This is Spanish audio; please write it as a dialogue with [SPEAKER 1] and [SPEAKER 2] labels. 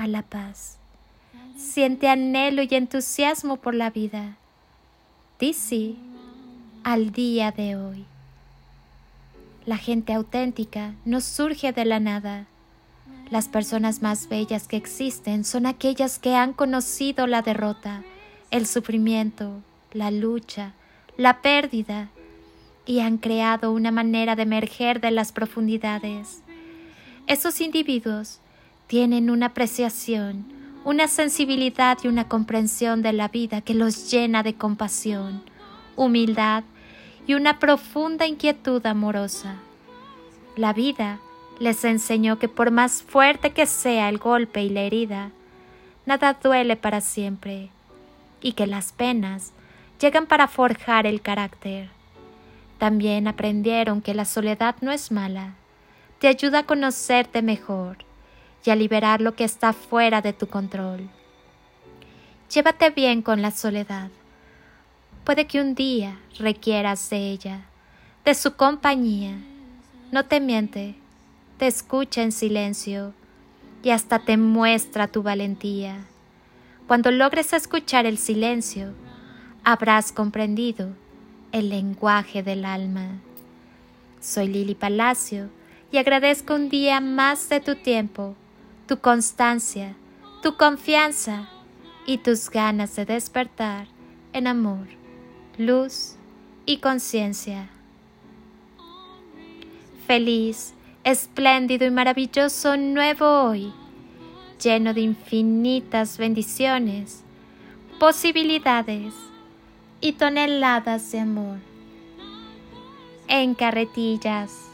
[SPEAKER 1] a la paz. Siente anhelo y entusiasmo por la vida. Di al día de hoy. La gente auténtica no surge de la nada. Las personas más bellas que existen son aquellas que han conocido la derrota, el sufrimiento, la lucha, la pérdida y han creado una manera de emerger de las profundidades. Esos individuos tienen una apreciación, una sensibilidad y una comprensión de la vida que los llena de compasión, humildad y una profunda inquietud amorosa. La vida les enseñó que por más fuerte que sea el golpe y la herida, nada duele para siempre, y que las penas llegan para forjar el carácter. También aprendieron que la soledad no es mala, te ayuda a conocerte mejor y a liberar lo que está fuera de tu control. Llévate bien con la soledad. Puede que un día requieras de ella, de su compañía. No te miente, te escucha en silencio y hasta te muestra tu valentía. Cuando logres escuchar el silencio, habrás comprendido el lenguaje del alma. Soy Lili Palacio y agradezco un día más de tu tiempo tu constancia, tu confianza y tus ganas de despertar en amor, luz y conciencia. Feliz, espléndido y maravilloso nuevo hoy, lleno de infinitas bendiciones, posibilidades y toneladas de amor. En carretillas